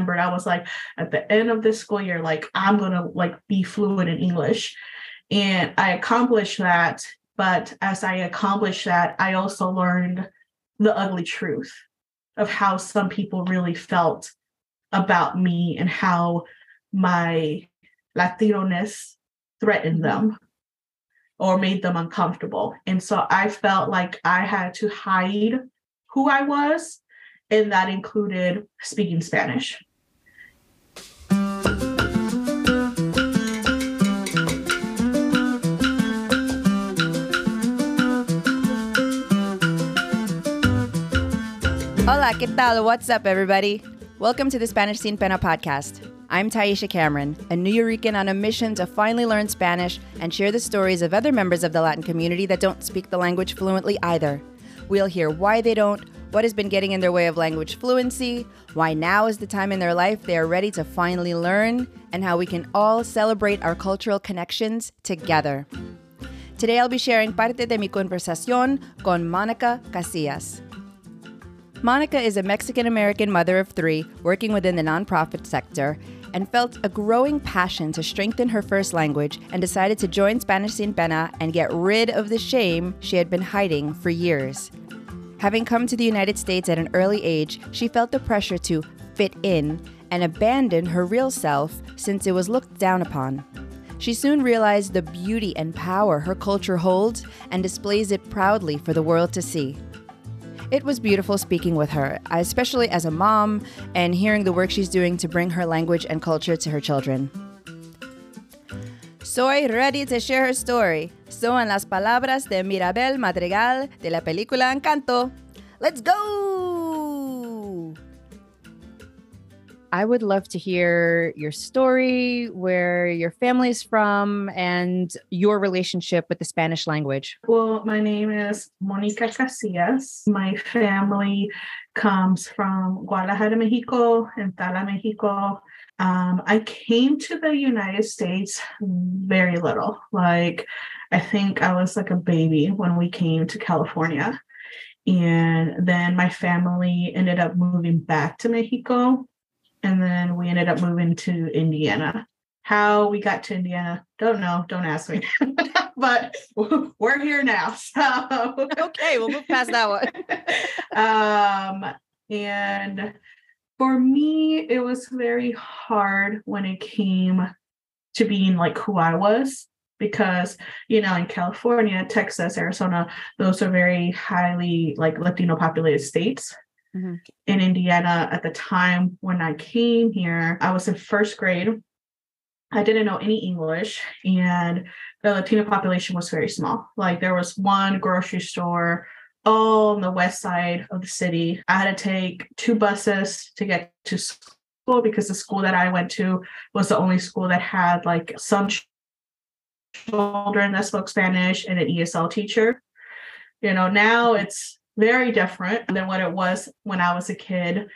remembered I was like, at the end of this school year, like I'm gonna like be fluent in English. And I accomplished that. But as I accomplished that, I also learned the ugly truth of how some people really felt about me and how my Latino-ness threatened them or made them uncomfortable. And so I felt like I had to hide who I was, and that included speaking Spanish. Hola, ¿qué tal? What's up, everybody? Welcome to the Spanish Sin Pena podcast. I'm Taisha Cameron, a Nuyorican on a mission to finally learn Spanish and share the stories of other members of the Latin community that don't speak the language fluently either. We'll hear why they don't, what has been getting in their way of language fluency, why now is the time in their life they are ready to finally learn, and how we can all celebrate our cultural connections together. Today I'll be sharing parte de mi conversación con Monica Casillas. Monica is a Mexican American mother of three working within the nonprofit sector and felt a growing passion to strengthen her first language and decided to join Spanish Sin Pena and get rid of the shame she had been hiding for years. Having come to the United States at an early age, she felt the pressure to fit in and abandon her real self since it was looked down upon. She soon realized the beauty and power her culture holds and displays it proudly for the world to see. It was beautiful speaking with her, especially as a mom and hearing the work she's doing to bring her language and culture to her children. Soy ready to share her story. Son las palabras de Mirabel Madrigal de la película Encanto. Let's go! I would love to hear your story, where your family is from, and your relationship with the Spanish language. Well, my name is Monica Casillas. My family comes from Guadalajara, Mexico, and Tala, Mexico. Um, I came to the United States very little. Like, I think I was like a baby when we came to California. And then my family ended up moving back to Mexico and then we ended up moving to Indiana. How we got to Indiana, don't know. Don't ask me. but we're here now. So okay, we'll move past that one. um, and for me, it was very hard when it came to being like who I was because you know in California, Texas, Arizona, those are very highly like Latino populated states. Mm-hmm. In Indiana, at the time when I came here, I was in first grade. I didn't know any English, and the Latino population was very small. Like there was one grocery store on the west side of the city. I had to take two buses to get to school because the school that I went to was the only school that had like some children that spoke Spanish and an ESL teacher. You know, now it's very different than what it was when I was a kid.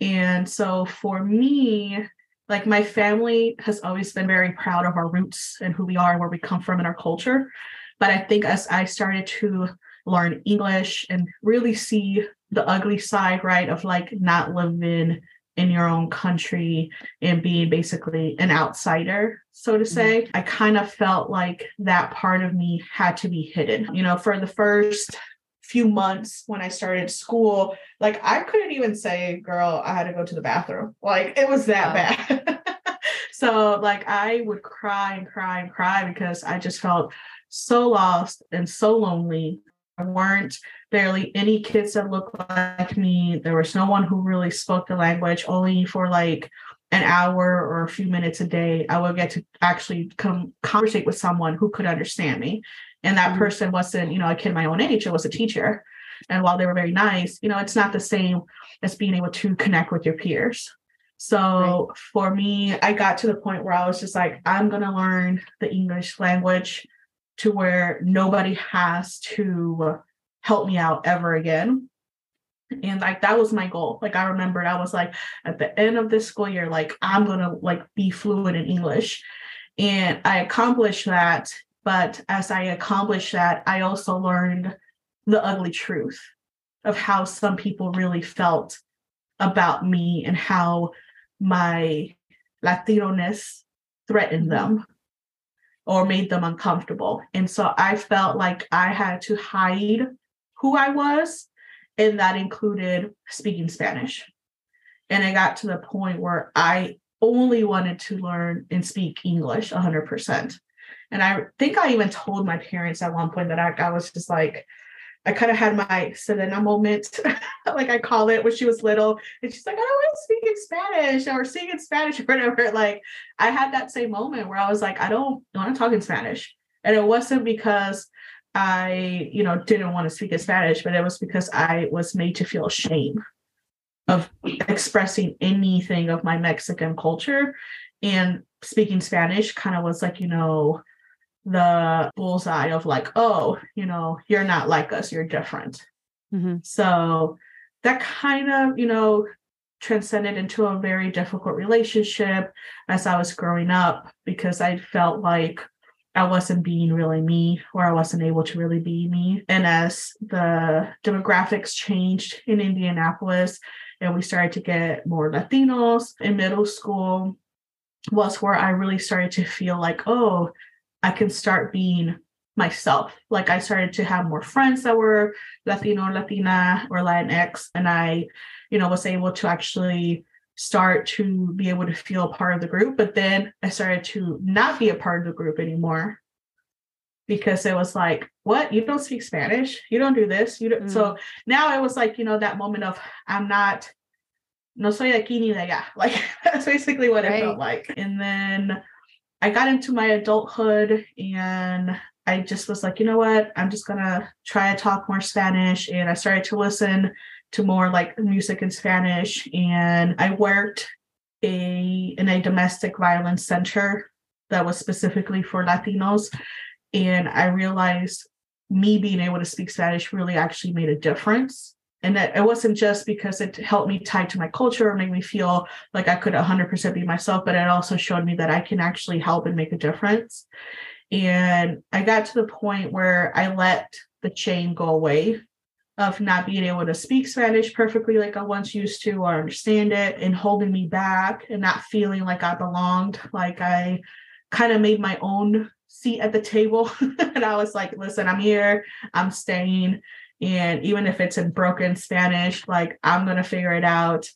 And so for me, like my family has always been very proud of our roots and who we are and where we come from and our culture. But I think as I started to learn English and really see the ugly side, right, of like not living in your own country and being basically an outsider, so to mm-hmm. say, mm-hmm. I kind of felt like that part of me had to be hidden. You know, for the first few months when I started school, like I couldn't even say, girl, I had to go to the bathroom. Like it was that wow. bad. so like I would cry and cry and cry because I just felt so lost and so lonely. There weren't barely any kids that looked like me. There was no one who really spoke the language, only for like an hour or a few minutes a day, I would get to actually come conversate with someone who could understand me and that mm-hmm. person wasn't you know a kid my own age it was a teacher. And while they were very nice you know it's not the same as being able to connect with your peers. So right. for me i got to the point where i was just like i'm going to learn the english language to where nobody has to help me out ever again. And like that was my goal. Like i remembered i was like at the end of this school year like i'm gonna like be fluent in english. And i accomplished that but as I accomplished that, I also learned the ugly truth of how some people really felt about me and how my Latino-ness threatened them or made them uncomfortable. And so I felt like I had to hide who I was, and that included speaking Spanish. And I got to the point where I only wanted to learn and speak English 100%. And I think I even told my parents at one point that I, I was just like, I kind of had my Selena moment, like I call it, when she was little. And she's like, I don't want to speak in Spanish or sing in Spanish or whatever. Like I had that same moment where I was like, I don't want to talk in Spanish. And it wasn't because I, you know, didn't want to speak in Spanish, but it was because I was made to feel shame of expressing anything of my Mexican culture. And speaking Spanish kind of was like, you know, the bullseye of like, oh, you know, you're not like us, you're different. Mm-hmm. So that kind of, you know, transcended into a very difficult relationship as I was growing up because I felt like I wasn't being really me or I wasn't able to really be me. And as the demographics changed in Indianapolis and we started to get more Latinos in middle school, was where I really started to feel like, oh, I can start being myself. Like I started to have more friends that were Latino, Latina, or Latinx, and I, you know, was able to actually start to be able to feel part of the group. But then I started to not be a part of the group anymore because it was like, what? You don't speak Spanish? You don't do this? You don't. Mm. So now it was like, you know, that moment of I'm not. No soy de aquí ni de allá. Like that's basically what right. it felt like. And then I got into my adulthood and I just was like, you know what? I'm just gonna try to talk more Spanish. And I started to listen to more like music in Spanish. And I worked a in a domestic violence center that was specifically for Latinos. And I realized me being able to speak Spanish really actually made a difference and that it wasn't just because it helped me tie to my culture or made me feel like I could 100% be myself, but it also showed me that I can actually help and make a difference. And I got to the point where I let the chain go away of not being able to speak Spanish perfectly like I once used to or understand it and holding me back and not feeling like I belonged. Like I kind of made my own seat at the table. and I was like, listen, I'm here, I'm staying. And even if it's in broken Spanish, like I'm going to figure it out.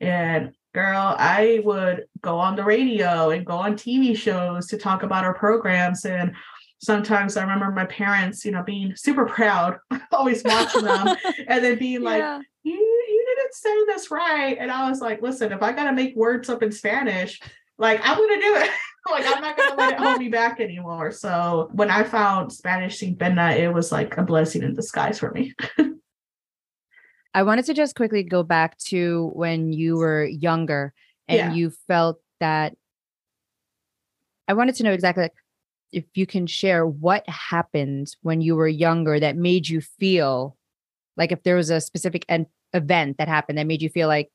And girl, I would go on the radio and go on TV shows to talk about our programs. And sometimes I remember my parents, you know, being super proud, always watching them, and then being like, yeah. you, you didn't say this right. And I was like, listen, if I got to make words up in Spanish, like I'm going to do it. like I'm not gonna let it hold me back anymore. So when I found Spanish Sin Pena, it was like a blessing in disguise for me. I wanted to just quickly go back to when you were younger and yeah. you felt that I wanted to know exactly like, if you can share what happened when you were younger that made you feel like if there was a specific en- event that happened that made you feel like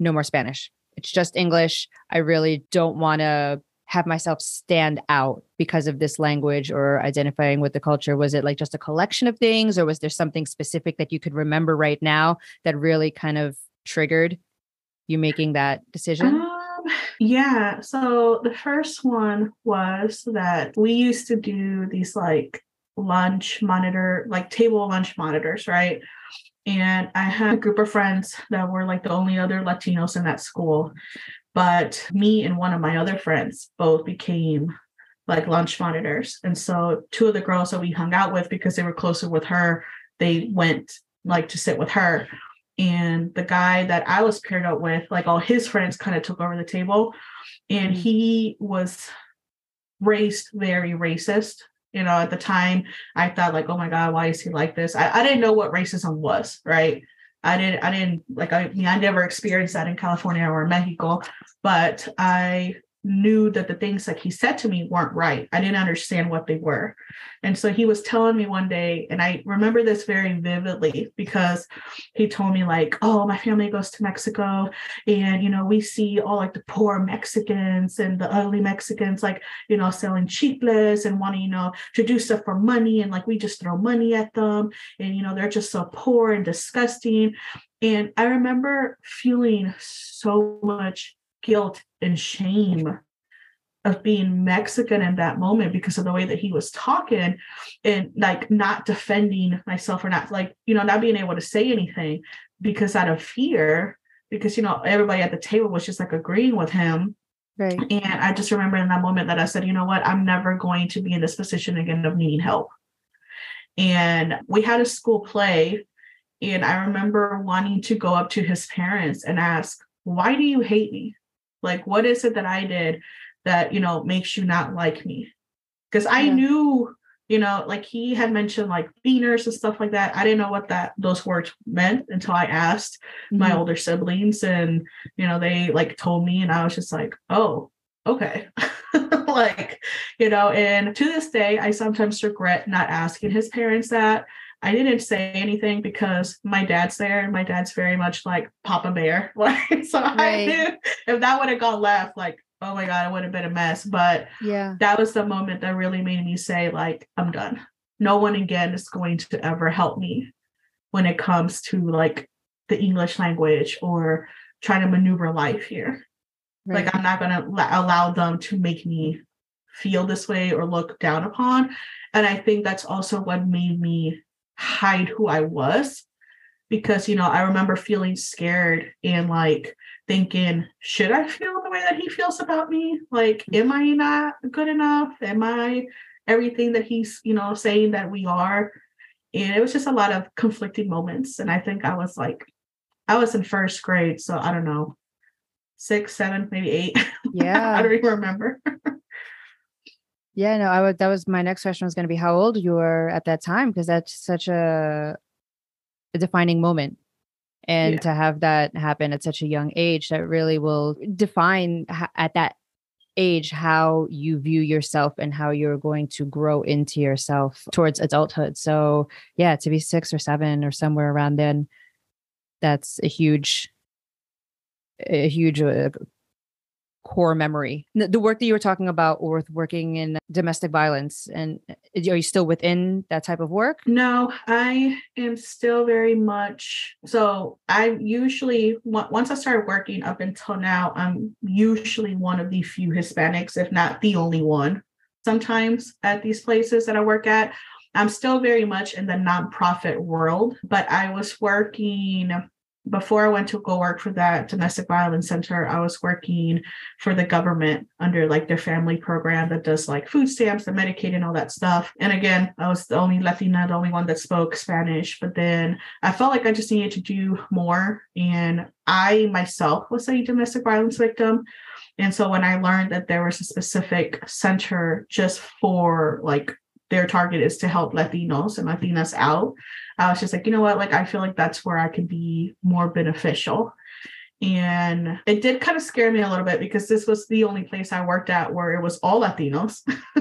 no more Spanish. It's just English. I really don't want to have myself stand out because of this language or identifying with the culture? Was it like just a collection of things, or was there something specific that you could remember right now that really kind of triggered you making that decision? Um, yeah. So the first one was that we used to do these like lunch monitor, like table lunch monitors, right? And I had a group of friends that were like the only other Latinos in that school. But me and one of my other friends both became like lunch monitors. And so two of the girls that we hung out with because they were closer with her, they went like to sit with her. And the guy that I was paired up with, like all his friends kind of took over the table. And mm-hmm. he was raised very racist. You know, at the time I thought like, oh my God, why is he like this? I, I didn't know what racism was, right? I didn't I didn't like I, I mean I never experienced that in California or Mexico, but I knew that the things that he said to me weren't right. I didn't understand what they were. And so he was telling me one day, and I remember this very vividly because he told me, like, oh, my family goes to Mexico, and you know, we see all like the poor Mexicans and the ugly Mexicans, like, you know, selling chicles and wanting, you know, to do stuff for money, and like we just throw money at them, and you know, they're just so poor and disgusting. And I remember feeling so much guilt and shame of being Mexican in that moment because of the way that he was talking and like not defending myself or not like, you know, not being able to say anything because out of fear, because, you know, everybody at the table was just like agreeing with him. Right. And I just remember in that moment that I said, you know what, I'm never going to be in this position again of needing help. And we had a school play. And I remember wanting to go up to his parents and ask, why do you hate me? Like, what is it that I did that, you know, makes you not like me? Because I Yeah. knew, you know, like he had mentioned like beaners and stuff like that. I didn't know what that those words meant until I asked my Mhm. older siblings and you know they like told me and i was just like oh okay like you know and to this day i sometimes regret not asking his parents that i didn't say anything because my dad's there and my dad's very much like papa bear. Like so i knew if that would have gone left like oh my god it would have been a mess. But Yeah. that was the moment that really made me say like i'm done. No one again is going to ever help me when it comes to like the english language or trying to maneuver life here. Right. like i'm not going to allow them to make me feel this way or look down upon. And i think that's also what made me hide who i was because you know i remember feeling scared and like thinking should i feel the way that he feels about me? Like mm. am i not good enough? Am i everything that he's you know saying that we are? And it was just a lot of conflicting moments and i think i was like i was in first grade so i don't know six seven maybe eight. Yeah. i don't even remember Yeah, no, I would that was my next question was going to be how old you were at that time because that's such a, a defining moment. And Yeah. to have that happen at such a young age that really will define h- at that age how you view yourself and how you're going to grow into yourself towards adulthood. So, yeah, to be 6 or 7 or somewhere around then that's a huge a huge uh, core memory. The work that you were talking about with working in domestic violence, and uh, are you still within that type of work? No, I am still very much so. I usually once I started working up until now, I'm usually one of the few Hispanics, if not the only one. Sometimes at these places that I work at, I'm still very much in the nonprofit world, but I was working before I went to go work for that domestic violence center. I was working for the government under like their family program that does like food stamps and Medicaid and all that stuff. And again, I was the only Latina, the only one that spoke Spanish. But then I felt like I just needed to do more. And I myself was a domestic violence victim. And so when I learned that there was a specific center just for like their target is to help Latinos and Latinas out, I was just like, you know what? Like, I feel like that's where I could be more beneficial. And it did kind of scare me a little bit because this was the only place I worked at where it was all Latinos.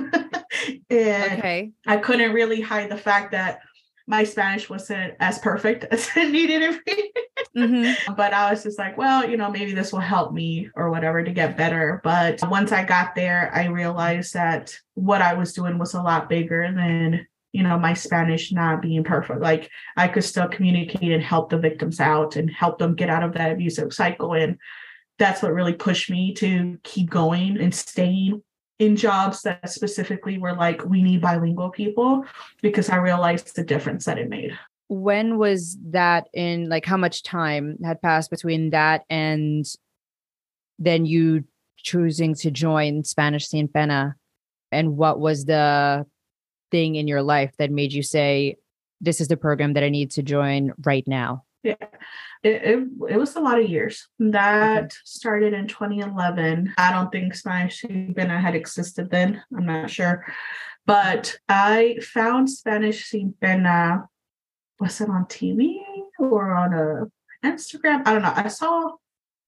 and Okay. I couldn't really hide the fact that my Spanish wasn't as perfect as it needed to be. hmm but I was just like, well, you know, maybe this will help me or whatever to get better. But once I got there, I realized that what I was doing was a lot bigger than, you know, my Spanish not being perfect. Like I could still communicate and help the victims out and help them get out of that abusive cycle. And that's what really pushed me to keep going and staying in jobs that specifically were like, we need bilingual people because I realized the difference that it made. When was that in? Like, how much time had passed between that and then you choosing to join Spanish Sin Pena? And what was the thing in your life that made you say, "This is the program that I need to join right now"? Yeah, it, it, it was a lot of years. That started in 2011. I don't think Spanish Sin had existed then. I'm not sure. But I found Spanish Pena, was it on TV or on a Instagram? I don't know. I saw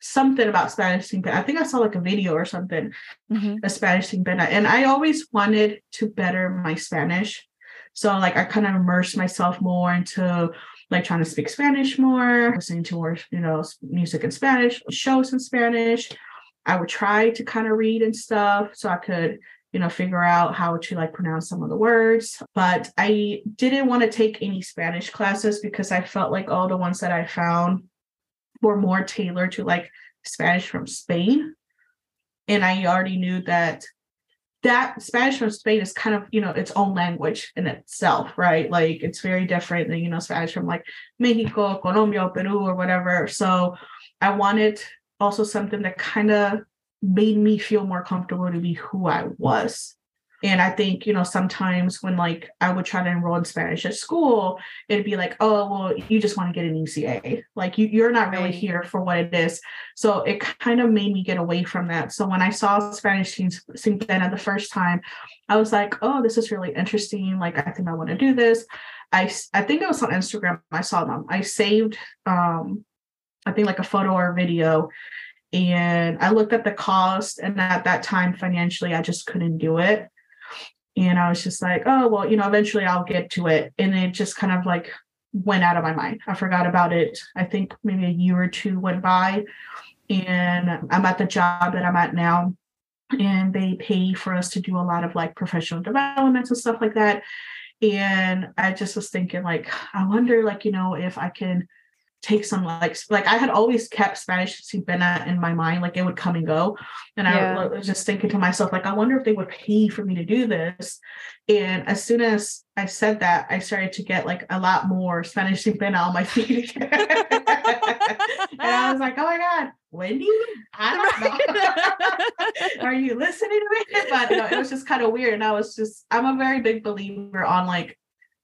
something about Spanish Pena. I think I saw like a video or something mm-hmm. a Spanish Pena. And I always wanted to better my Spanish. So like I kind of immersed myself more into like trying to speak Spanish more, listening to more, you know, music in Spanish, shows in Spanish. I would try to kind of read and stuff so I could, you know, figure out how to like pronounce some of the words. But I didn't want to take any Spanish classes because I felt like all the ones that I found were more tailored to like Spanish from Spain And I already knew that that Spanish from Spain is kind of, you know, its own language in itself, right? Like it's very different than, you know, Spanish from like Mexico, Colombia, Peru, or whatever. So I wanted also something that kind of made me feel more comfortable to be who I was. And I think, you know, sometimes when like I would try to enroll in Spanish at school, it'd be like, oh, well, you just want to get an ECA. Like you, you're not really here for what it is. So it kind of made me get away from that. So when I saw Spanish Sin Pena the first time, I was like, oh, this is really interesting. Like, I think I want to do this. I, I think it was on Instagram. I saw them. I saved, um, I think like a photo or a video and I looked at the cost and at that time financially I just couldn't do it and I was just like, oh, well, you know, eventually I'll get to it. And it just kind of like went out of my mind. I forgot about it. I think maybe a year or two went by. And I'm at the job that I'm at now. And they pay for us to do a lot of like professional developments and stuff like that. And I just was thinking, like, I wonder, like, you know, if I can take some like like I had always kept Spanish Sin in my mind, like it would come and go. And yeah. I was just thinking to myself, like, I wonder if they would pay for me to do this. And as soon as I said that, I started to get like a lot more Spanish Sin on my feet. and I was like, oh my God, Wendy? I don't know. Are you listening to me? But no, it was just kind of weird. And I was just, I'm a very big believer on like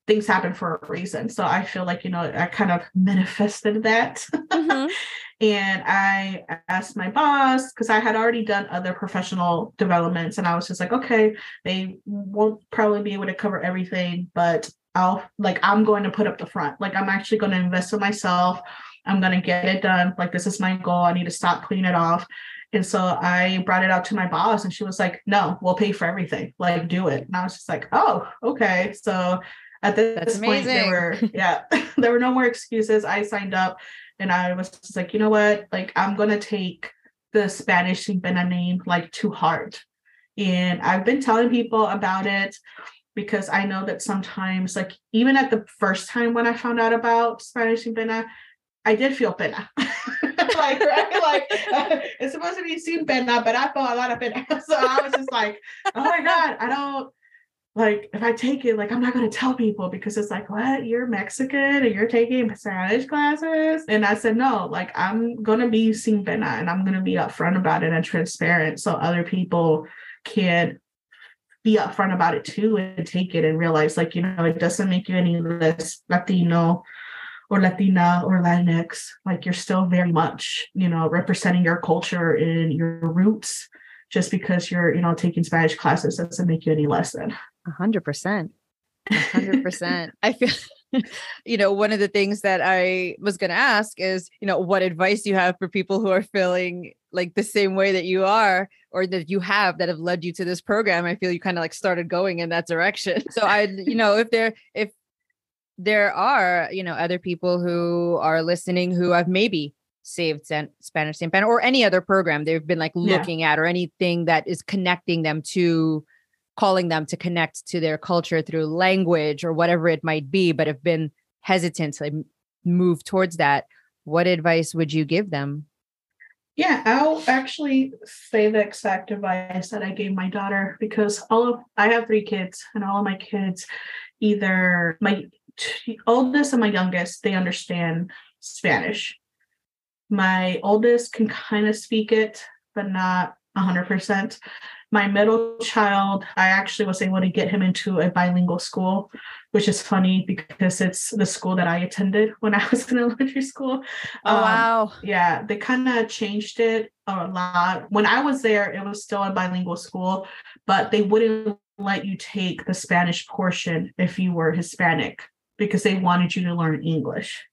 things happen for a reason. So I feel like, you know, I kind of manifested that. Mm-hmm. and I asked my boss, because I had already done other professional developments, and I was just like, okay, they won't probably be able to cover everything, but I'll like, I'm going to put up the front. Like, I'm actually going to invest in myself. I'm going to get it done. Like, this is my goal. I need to stop putting it off. And so I brought it out to my boss, and she was like, no, we'll pay for everything. Like, do it. And I was just like, oh, okay. So at this That's point amazing. there were yeah there were no more excuses. I signed up and i was just like you know what? Like i'm gonna take the spanish Pena name like to heart. And i've been telling people about it because i know that sometimes like even at the first time when i found out about spanish Pena, i did feel pena. Like right? Like uh, it's supposed to be sin pena but i felt a lot of pena. So i was just like oh my god i don't like if I take it, like I'm not gonna tell people because it's like, what? You're Mexican and you're taking Spanish classes? And I said, no, like I'm gonna be sin pena and I'm gonna be upfront about it and transparent so other people can be upfront about it too and take it and realize like, you know, it doesn't make you any less Latino or Latina or Latinx. Like you're still very much, you know, representing your culture and your roots just because you're, you know, taking Spanish classes doesn't make you any less than. A hundred percent. A hundred percent. I feel you know, one of the things that I was going to ask is, you know, what advice you have for people who are feeling like the same way that you are or that you have that have led you to this program. I feel you kind of like started going in that direction. So I, you know, if there, if there are, you know, other people who are listening who have maybe saved Spanish Sin Pena or any other program they've been like looking yeah. at or anything that is connecting them to calling them to connect to their culture through language or whatever it might be, but have been hesitant to move towards that, what advice would you give them? Yeah, I'll actually say the exact advice that I gave my daughter because all of I have three kids and all of my kids either my oldest and my youngest they understand Spanish. My oldest can kind of speak it but not 100% my middle child, I actually was able to get him into a bilingual school, which is funny because it's the school that I attended when I was in elementary school. Oh, um, wow. Yeah, they kind of changed it a lot. When I was there, it was still a bilingual school, but they wouldn't let you take the Spanish portion if you were Hispanic because they wanted you to learn English.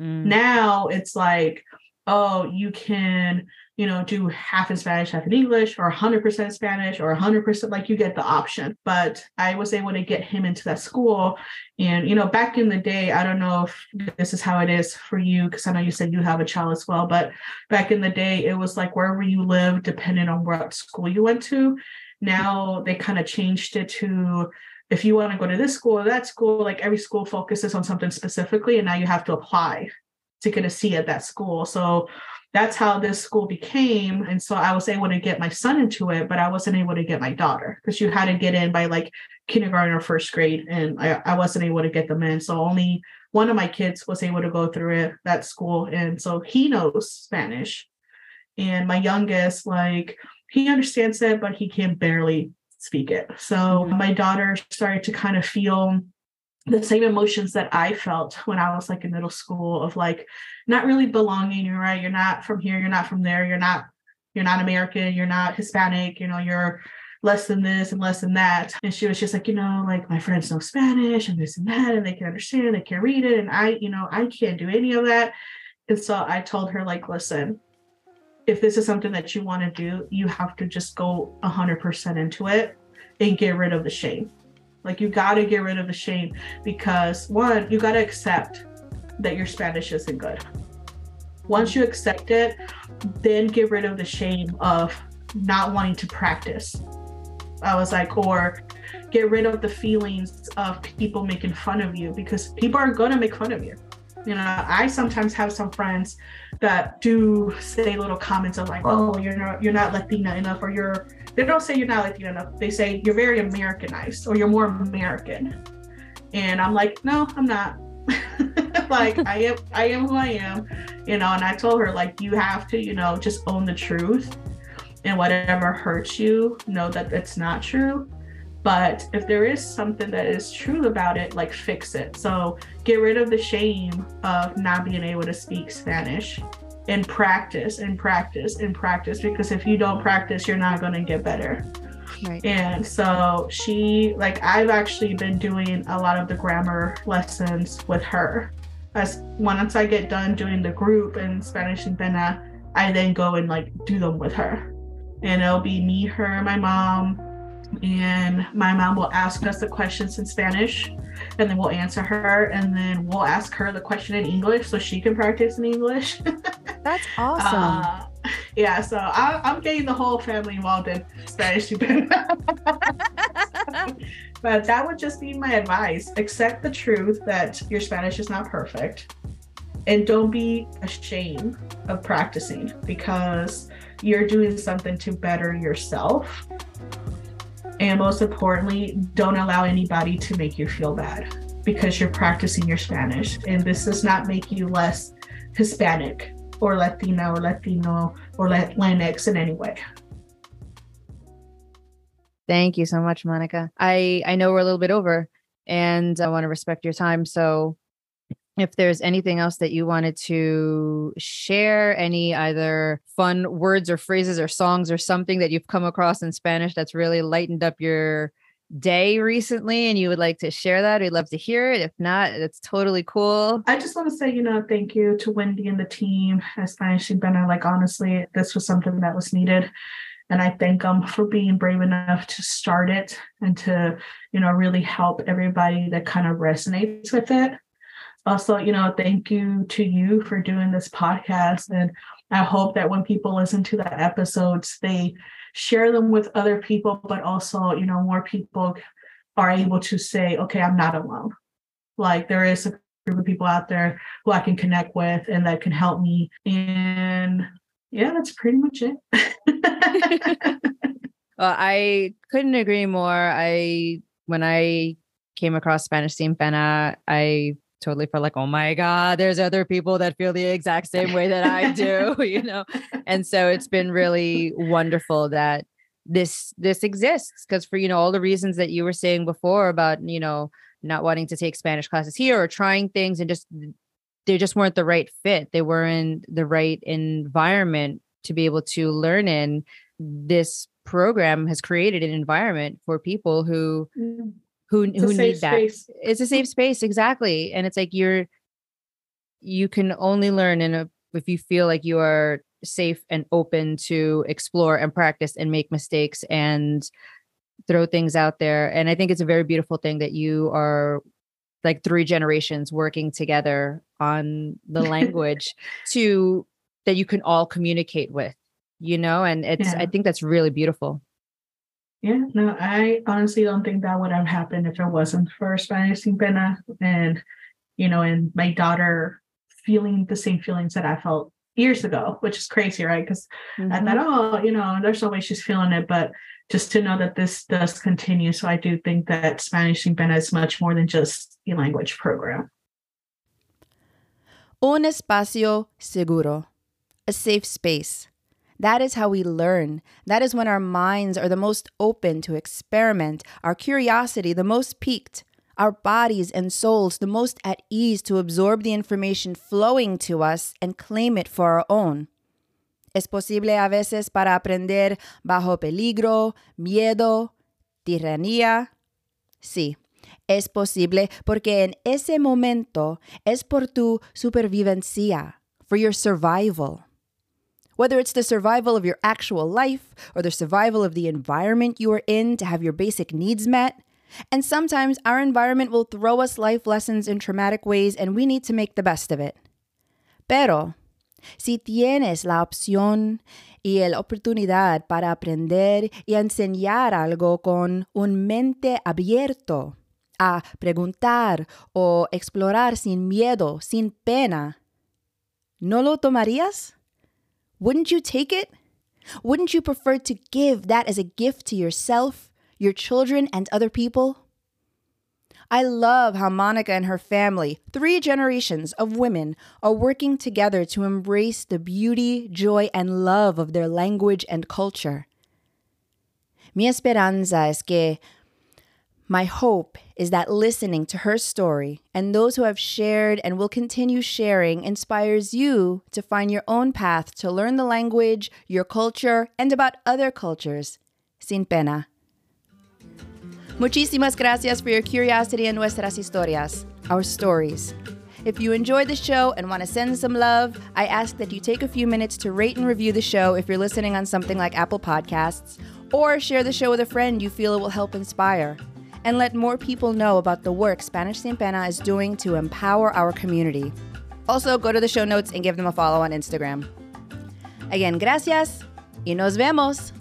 Mm. Now it's like, oh, you can you know, do half in Spanish, half in English, or 100% Spanish, or 100% like you get the option. But I was able to get him into that school. And, you know, back in the day, I don't know if this is how it is for you, because I know you said you have a child as well. But back in the day, it was like wherever you live, depending on what school you went to. Now they kind of changed it to if you want to go to this school or that school, like every school focuses on something specifically, and now you have to apply to get a seat at that school. So that's how this school became. And so I was able to get my son into it, but I wasn't able to get my daughter because you had to get in by like kindergarten or first grade. And I, I wasn't able to get them in. So only one of my kids was able to go through it, that school. And so he knows Spanish. And my youngest, like, he understands it, but he can barely speak it. So mm-hmm. my daughter started to kind of feel the same emotions that I felt when I was like in middle school of like not really belonging. You're right. You're not from here. You're not from there. You're not, you're not American. You're not Hispanic. You know, you're less than this and less than that. And she was just like, you know, like my friends know Spanish and this and that, and they can understand, they can read it. And I, you know, I can't do any of that. And so I told her, like, listen, if this is something that you want to do, you have to just go 100% into it and get rid of the shame. Like, you got to get rid of the shame because one, you got to accept that your Spanish isn't good. Once you accept it, then get rid of the shame of not wanting to practice. I was like, or get rid of the feelings of people making fun of you because people are going to make fun of you. You know, I sometimes have some friends that do say little comments of like, "Oh, you're not you're not Latina enough," or "You're." They don't say you're not Latina enough. They say you're very Americanized or you're more American. And I'm like, no, I'm not. like I am I am who I am, you know, and I told her like you have to, you know, just own the truth and whatever hurts you, know that it's not true. But if there is something that is true about it, like fix it. So get rid of the shame of not being able to speak Spanish and practice and practice and practice because if you don't practice, you're not going to get better. Right. And so she, like, I've actually been doing a lot of the grammar lessons with her. As once I get done doing the group in Spanish Sin Pena, I then go and like do them with her and it'll be me, her, my mom, and my mom will ask us the questions in Spanish, and then we'll answer her, and then we'll ask her the question in English so she can practice in English. That's awesome. Uh, yeah, so I, am getting the whole family involved in Spanish. but that would just be my advice. Accept the truth that your Spanish is not perfect, and don't be ashamed of practicing because you're doing something to better yourself. And most importantly, don't allow anybody to make you feel bad because you're practicing your Spanish. And this does not make you less Hispanic or Latina or Latino or Latinx in any way. Thank you so much, Monica. I, I know we're a little bit over and I want to respect your time. So if there's anything else that you wanted to share, any either fun words or phrases or songs or something that you've come across in Spanish that's really lightened up your day recently and you would like to share that, we'd love to hear it. If not, it's totally cool. I just want to say, you know, thank you to Wendy and the team at Spanish Sin Pena. Like, honestly, this was something that was needed. And I thank them for being brave enough to start it and to, you know, really help everybody that kind of resonates with it also, you know, thank you to you for doing this podcast. And I hope that when people listen to the episodes, they share them with other people, but also, you know, more people are able to say, okay, I'm not alone. Like there is a group of people out there who I can connect with and that can help me. And yeah, that's pretty much it. well, I couldn't agree more. I when I came across Spanish Sin Pena, I totally felt like, oh my God, there's other people that feel the exact same way that I do, you know? And so it's been really wonderful that this this exists because for you know all the reasons that you were saying before about you know not wanting to take spanish classes here or trying things and just they just weren't the right fit. They weren't the right environment to be able to learn in. This program has created an environment for people who mm who who need that. Space. It's a safe space, exactly. And it's like you're you can only learn in a if you feel like you are safe and open to explore and practice and make mistakes and throw things out there. And I think it's a very beautiful thing that you are like three generations working together on the language to that you can all communicate with, you know, and it's yeah. I think that's really beautiful. Yeah, no, I honestly don't think that would have happened if it wasn't for Spanish Sin Pena and, you know, and my daughter feeling the same feelings that I felt years ago, which is crazy, right? Because Mhm. I thought, oh, you know, there's no way she's feeling it, but just to know that this does continue. So I do think that Spanish Sin Pena is much more than just a language program. Un espacio seguro, a safe space. That is how we learn. That is when our minds are the most open to experiment, our curiosity the most piqued, our bodies and souls the most at ease to absorb the information flowing to us and claim it for our own. Es posible a veces para aprender bajo peligro, miedo, tiranía. Sí, es posible porque en ese momento es por tu supervivencia, for your survival. Whether it's the survival of your actual life or the survival of the environment you are in to have your basic needs met. And sometimes our environment will throw us life lessons in traumatic ways and we need to make the best of it. Pero, si tienes la opción y la oportunidad para aprender y enseñar algo con un mente abierto, a preguntar o explorar sin miedo, sin pena, ¿no lo tomarías? Wouldn't you take it? Wouldn't you prefer to give that as a gift to yourself, your children, and other people? I love how Monica and her family, three generations of women, are working together to embrace the beauty, joy, and love of their language and culture. Mi esperanza es que my hope is that listening to her story and those who have shared and will continue sharing inspires you to find your own path to learn the language, your culture, and about other cultures. Sin pena. Muchísimas gracias for your curiosity in nuestras historias, our stories. If you enjoyed the show and want to send some love, I ask that you take a few minutes to rate and review the show if you're listening on something like Apple Podcasts, or share the show with a friend you feel it will help inspire. And let more people know about the work Spanish Sin Pena is doing to empower our community. Also, go to the show notes and give them a follow on Instagram. Again, gracias y nos vemos.